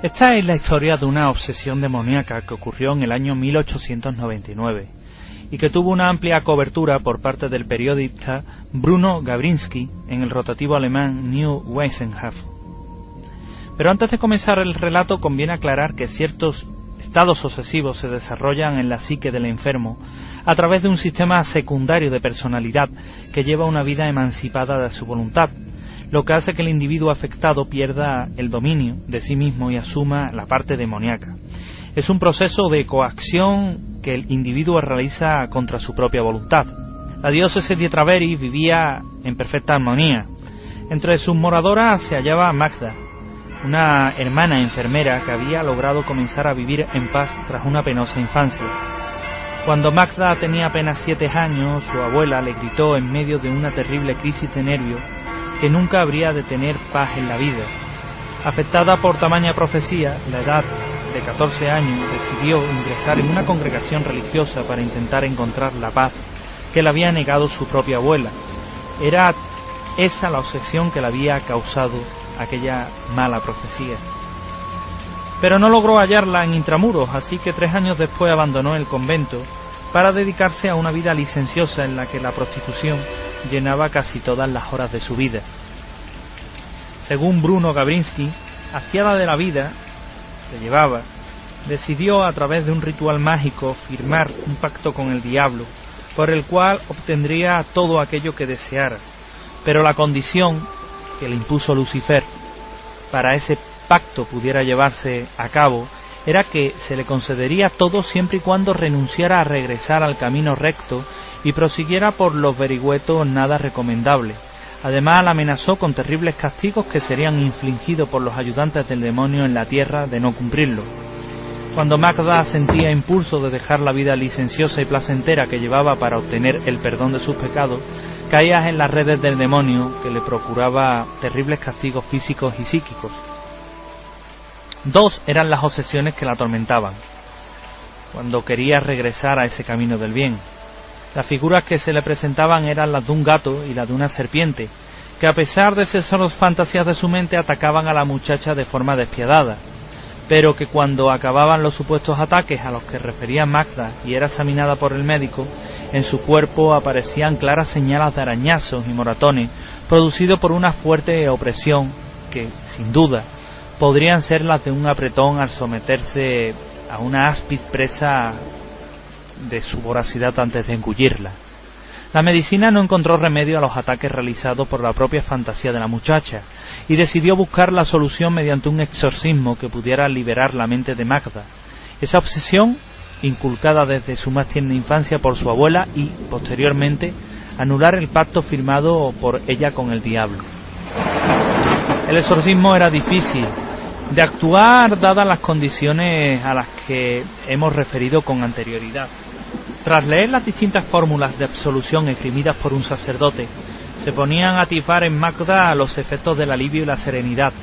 Esta es la historia de una obsesión demoníaca que ocurrió en el año 1899 y que tuvo una amplia cobertura por parte del periodista Bruno Gabrinski en el rotativo alemán New Wissenschaft. Pero antes de comenzar el relato conviene aclarar que ciertos estados obsesivos se desarrollan en la psique del enfermo a través de un sistema secundario de personalidad que lleva una vida emancipada de su voluntad, lo que hace que el individuo afectado pierda el dominio de sí mismo y asuma la parte demoníaca. Es un proceso de coacción que el individuo realiza contra su propia voluntad. La diócesis de Traveri vivía en perfecta armonía. Entre sus moradoras se hallaba Magda, una hermana enfermera que había logrado comenzar a vivir en paz tras una penosa infancia. Cuando Magda tenía apenas siete años, su abuela le gritó en medio de una terrible crisis de nervios que nunca habría de tener paz en la vida. Afectada por tamaña profecía, la edad de 14 años decidió ingresar en una congregación religiosa para intentar encontrar la paz que le había negado su propia abuela. Era esa la obsesión que le había causado aquella mala profecía. Pero no logró hallarla en intramuros, así que tres años después abandonó el convento para dedicarse a una vida licenciosa en la que la prostitución llenaba casi todas las horas de su vida. Según Bruno Gabrinsky, hastiada de la vida que llevaba, decidió a través de un ritual mágico firmar un pacto con el diablo, por el cual obtendría todo aquello que deseara, pero la condición que le impuso Lucifer para ese pacto pudiera llevarse a cabo era que se le concedería todo siempre y cuando renunciara a regresar al camino recto y prosiguiera por los vericuetos nada recomendable. Además, la amenazó con terribles castigos que serían infligidos por los ayudantes del demonio en la tierra de no cumplirlo. Cuando Magda sentía impulso de dejar la vida licenciosa y placentera que llevaba para obtener el perdón de sus pecados, caía en las redes del demonio que le procuraba terribles castigos físicos y psíquicos. Dos eran las obsesiones que la atormentaban, cuando quería regresar a ese camino del bien. Las figuras que se le presentaban eran las de un gato y las de una serpiente, que a pesar de ser solo fantasías de su mente atacaban a la muchacha de forma despiadada, pero que cuando acababan los supuestos ataques a los que refería Magda y era examinada por el médico, en su cuerpo aparecían claras señales de arañazos y moratones producidos por una fuerte opresión que, sin duda, podrían ser las de un apretón al someterse a una áspid presa de su voracidad antes de engullirla. La medicina no encontró remedio a los ataques realizados por la propia fantasía de la muchacha y decidió buscar la solución mediante un exorcismo que pudiera liberar la mente de Magda. Esa obsesión, inculcada desde su más tierna infancia por su abuela y, posteriormente, anular el pacto firmado por ella con el diablo. El exorcismo era difícil, de actuar dadas las condiciones a las que hemos referido con anterioridad. Tras leer las distintas fórmulas de absolución esgrimidas por un sacerdote, se ponían a atisbar en Magda los efectos del alivio y la serenidad.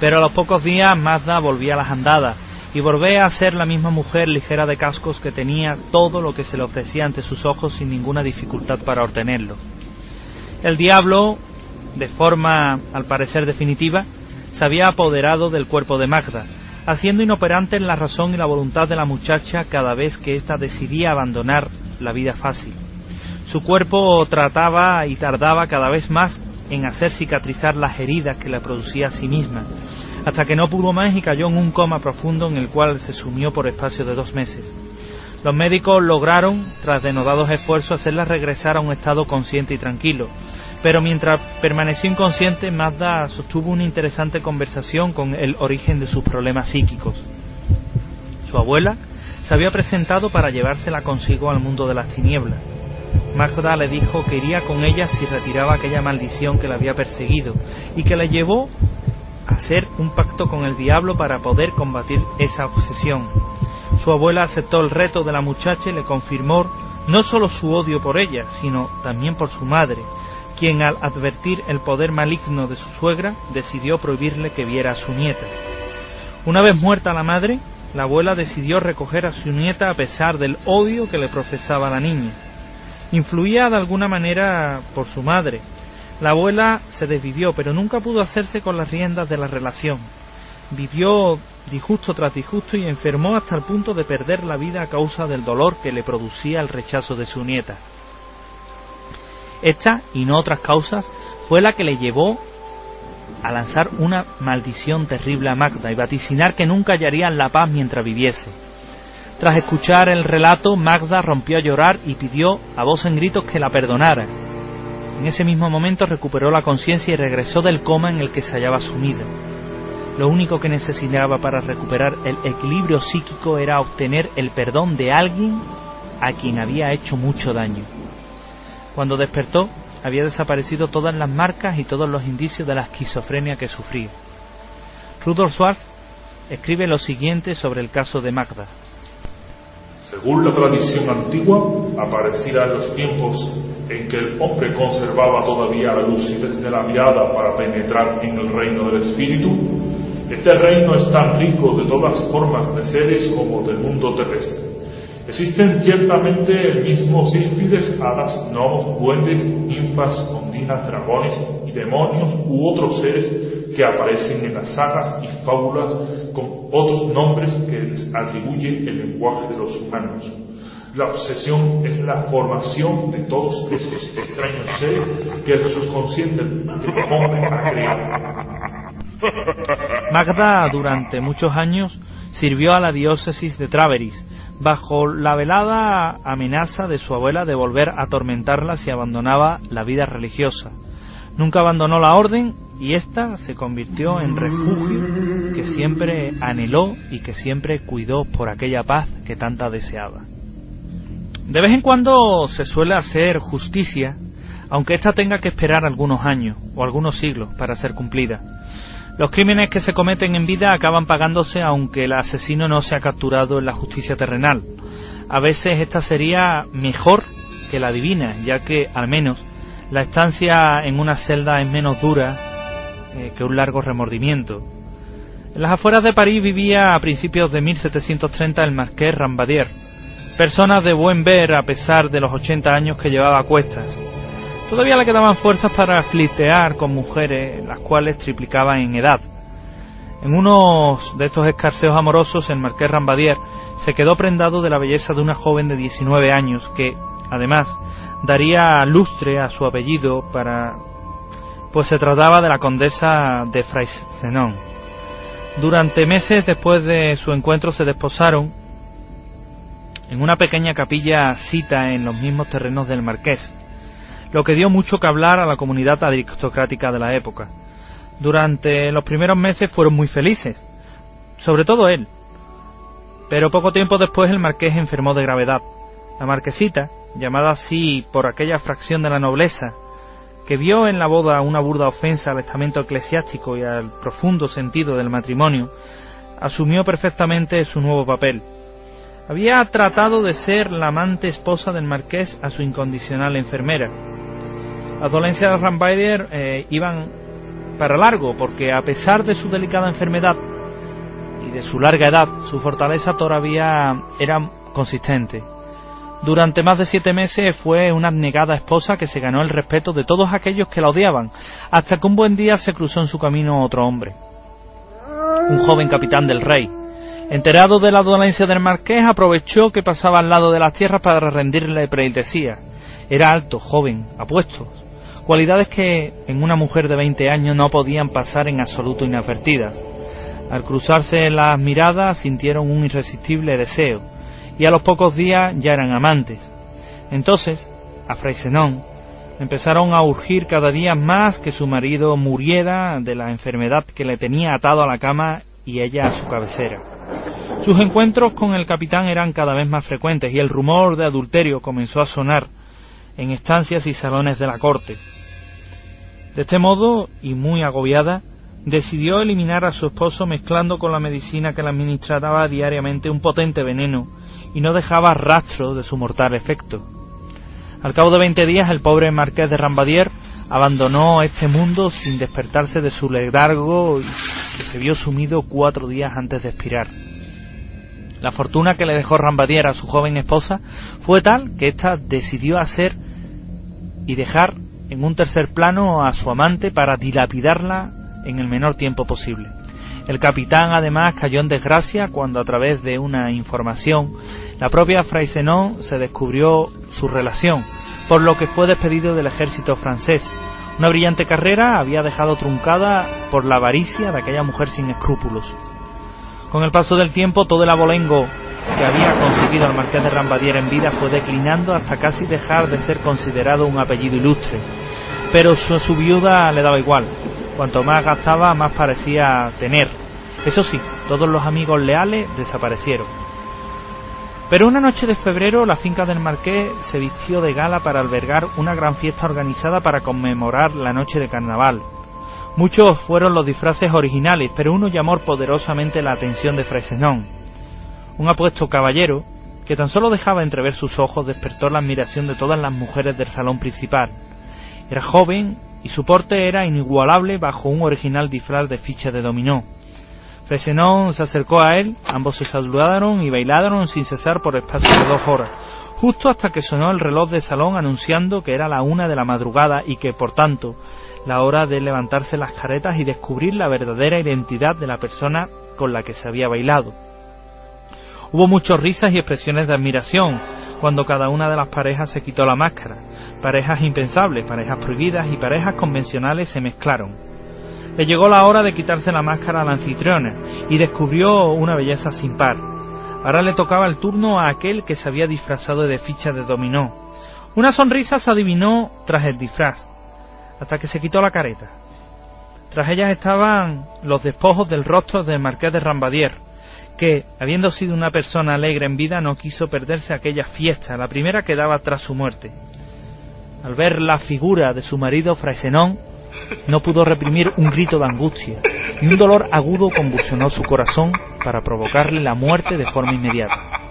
Pero a los pocos días Magda volvía a las andadas y volvía a ser la misma mujer ligera de cascos que tenía todo lo que se le ofrecía ante sus ojos sin ninguna dificultad para obtenerlo. El diablo, de forma al parecer definitiva, se había apoderado del cuerpo de Magda, haciendo inoperantes la razón y la voluntad de la muchacha cada vez que ésta decidía abandonar la vida fácil. Su cuerpo trataba y tardaba cada vez más en hacer cicatrizar las heridas que le producía a sí misma, hasta que no pudo más y cayó en un coma profundo en el cual se sumió por espacio de dos meses. Los médicos lograron, tras denodados esfuerzos, hacerla regresar a un estado consciente y tranquilo, pero mientras permaneció inconsciente, Mazda sostuvo una interesante conversación con el origen de sus problemas psíquicos. su abuela, se había presentado para llevársela consigo al mundo de las tinieblas. Magda le dijo que iría con ella si retiraba aquella maldición que la había perseguido y que le llevó a hacer un pacto con el diablo para poder combatir esa obsesión. Su abuela aceptó el reto de la muchacha y le confirmó no solo su odio por ella, sino también por su madre, quien al advertir el poder maligno de su suegra decidió prohibirle que viera a su nieta. Una vez muerta la madre, la abuela decidió recoger a su nieta a pesar del odio que le profesaba la niña. Influía de alguna manera por su madre. La abuela se desvivió, pero nunca pudo hacerse con las riendas de la relación. Vivió disgusto tras disgusto y enfermó hasta el punto de perder la vida a causa del dolor que le producía el rechazo de su nieta. Esta, y no otras causas, fue la que le llevó a lanzar una maldición terrible a Magda y vaticinar que nunca hallarían la paz mientras viviese. Tras escuchar el relato, Magda rompió a llorar y pidió a voz en gritos que la perdonara. En ese mismo momento recuperó la conciencia y regresó del coma en el que se hallaba sumida. Lo único que necesitaba para recuperar el equilibrio psíquico era obtener el perdón de alguien a quien había hecho mucho daño. Cuando despertó, había desaparecido todas las marcas y todos los indicios de la esquizofrenia que sufría. Rudolf Schwartz escribe lo siguiente sobre el caso de Magda. Según la tradición antigua, aparecida en los tiempos en que el hombre conservaba todavía la lucidez de la mirada para penetrar en el reino del espíritu, este reino es tan rico de todas formas de seres como del mundo terrestre. Existen ciertamente el mismo sílfides, hadas, gnomos, duendes, ninfas, ondinas, dragones y demonios u otros seres que aparecen en las sagas y fábulas con otros nombres que les atribuye el lenguaje de los humanos. La obsesión es la formación de todos estos extraños seres que el subconsciente hombre ha creado. Magda durante muchos años sirvió a la diócesis de Traveris, bajo la velada amenaza de su abuela de volver a atormentarla si abandonaba la vida religiosa. Nunca abandonó la orden y ésta se convirtió en refugio que siempre anheló y que siempre cuidó por aquella paz que tanta deseaba. De vez en cuando se suele hacer justicia, aunque ésta tenga que esperar algunos años o algunos siglos para ser cumplida. Los crímenes que se cometen en vida acaban pagándose aunque el asesino no sea capturado en la justicia terrenal. A veces esta sería mejor que la divina, ya que al menos la estancia en una celda es menos dura eh, que un largo remordimiento. En las afueras de París vivía a principios de 1730 el marqués Rambadier, persona de buen ver a pesar de los 80 años que llevaba a cuestas. Todavía le quedaban fuerzas para flirtear con mujeres, las cuales triplicaban en edad. En uno de estos escarceos amorosos, el marqués Rambadier se quedó prendado de la belleza de una joven de 19 años que, además, daría lustre a su apellido para... pues se trataba de la condesa de Fraisenon. Durante meses después de su encuentro se desposaron en una pequeña capilla cita en los mismos terrenos del marqués lo que dio mucho que hablar a la comunidad aristocrática de la época. Durante los primeros meses fueron muy felices, sobre todo él. Pero poco tiempo después el marqués enfermó de gravedad. La marquesita, llamada así por aquella fracción de la nobleza, que vio en la boda una burda ofensa al estamento eclesiástico y al profundo sentido del matrimonio, asumió perfectamente su nuevo papel. Había tratado de ser la amante esposa del marqués a su incondicional enfermera, las dolencias de Rambider eh, iban para largo, porque a pesar de su delicada enfermedad y de su larga edad, su fortaleza todavía era consistente. Durante más de siete meses fue una abnegada esposa que se ganó el respeto de todos aquellos que la odiaban, hasta que un buen día se cruzó en su camino otro hombre, un joven capitán del rey. Enterado de la dolencia del marqués, aprovechó que pasaba al lado de las tierras para rendirle pleitesía. Era alto, joven, apuesto, cualidades que en una mujer de 20 años no podían pasar en absoluto inadvertidas. Al cruzarse las miradas sintieron un irresistible deseo, y a los pocos días ya eran amantes. Entonces, a Fraisenón empezaron a urgir cada día más que su marido muriera de la enfermedad que le tenía atado a la cama y ella a su cabecera. Sus encuentros con el capitán eran cada vez más frecuentes y el rumor de adulterio comenzó a sonar en estancias y salones de la corte. De este modo, y muy agobiada, decidió eliminar a su esposo mezclando con la medicina que le administraba diariamente un potente veneno y no dejaba rastro de su mortal efecto. Al cabo de veinte días el pobre marqués de Rambadier abandonó este mundo sin despertarse de su letargo y se vio sumido cuatro días antes de expirar. La fortuna que le dejó Rambadier a su joven esposa fue tal que ésta decidió hacer y dejar en un tercer plano a su amante para dilapidarla en el menor tiempo posible. El capitán además cayó en desgracia cuando a través de una información la propia Fraisenon se descubrió su relación, por lo que fue despedido del ejército francés. Una brillante carrera había dejado truncada por la avaricia de aquella mujer sin escrúpulos. Con el paso del tiempo, todo el abolengo que había conseguido el marqués de Rambadier en vida fue declinando hasta casi dejar de ser considerado un apellido ilustre. Pero su, su viuda le daba igual. Cuanto más gastaba, más parecía tener. Eso sí, todos los amigos leales desaparecieron. Pero una noche de febrero la finca del marqués se vistió de gala para albergar una gran fiesta organizada para conmemorar la noche de carnaval. Muchos fueron los disfraces originales, pero uno llamó poderosamente la atención de Fraisenon. Un apuesto caballero, que tan solo dejaba entrever sus ojos, despertó la admiración de todas las mujeres del salón principal. Era joven y su porte era inigualable bajo un original disfraz de ficha de dominó. Fraisenon se acercó a él, ambos se saludaron y bailaron sin cesar por espacio de dos horas, justo hasta que sonó el reloj de salón anunciando que era la una de la madrugada y que, por tanto, la hora de levantarse las caretas y descubrir la verdadera identidad de la persona con la que se había bailado. Hubo muchas risas y expresiones de admiración cuando cada una de las parejas se quitó la máscara. Parejas impensables, parejas prohibidas y parejas convencionales se mezclaron. Le llegó la hora de quitarse la máscara al anfitriona y descubrió una belleza sin par. Ahora le tocaba el turno a aquel que se había disfrazado de ficha de dominó. Una sonrisa se adivinó tras el disfraz hasta que se quitó la careta. Tras ellas estaban los despojos del rostro del marqués de Rambadier, que, habiendo sido una persona alegre en vida, no quiso perderse aquella fiesta, la primera que daba tras su muerte. Al ver la figura de su marido Fraisenón, no pudo reprimir un grito de angustia, y un dolor agudo convulsionó su corazón para provocarle la muerte de forma inmediata.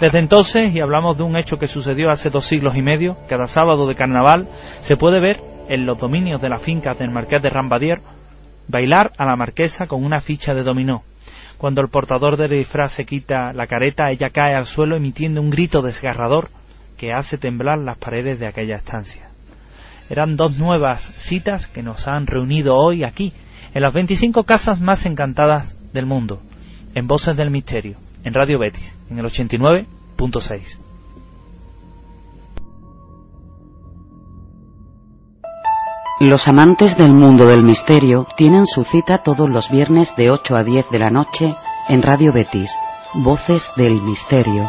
Desde entonces, y hablamos de un hecho que sucedió hace dos siglos y medio, cada sábado de carnaval se puede ver en los dominios de la finca del marqués de Rambadier, bailar a la marquesa con una ficha de dominó. Cuando el portador del disfraz se quita la careta, ella cae al suelo emitiendo un grito desgarrador que hace temblar las paredes de aquella estancia. Eran dos nuevas citas que nos han reunido hoy aquí, en las 25 casas más encantadas del mundo, en Voces del Misterio, en Radio Betis, en el 89.6. Los amantes del mundo del misterio tienen su cita todos los viernes de 8 a 10 de la noche en Radio Betis, Voces del Misterio.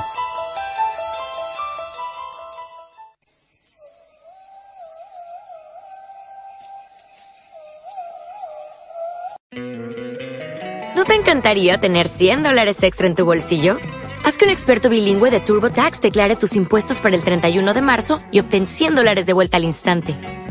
¿No te encantaría tener 100 dólares extra en tu bolsillo? Haz que un experto bilingüe de TurboTax declare tus impuestos para el 31 de marzo y obtén 100 dólares de vuelta al instante.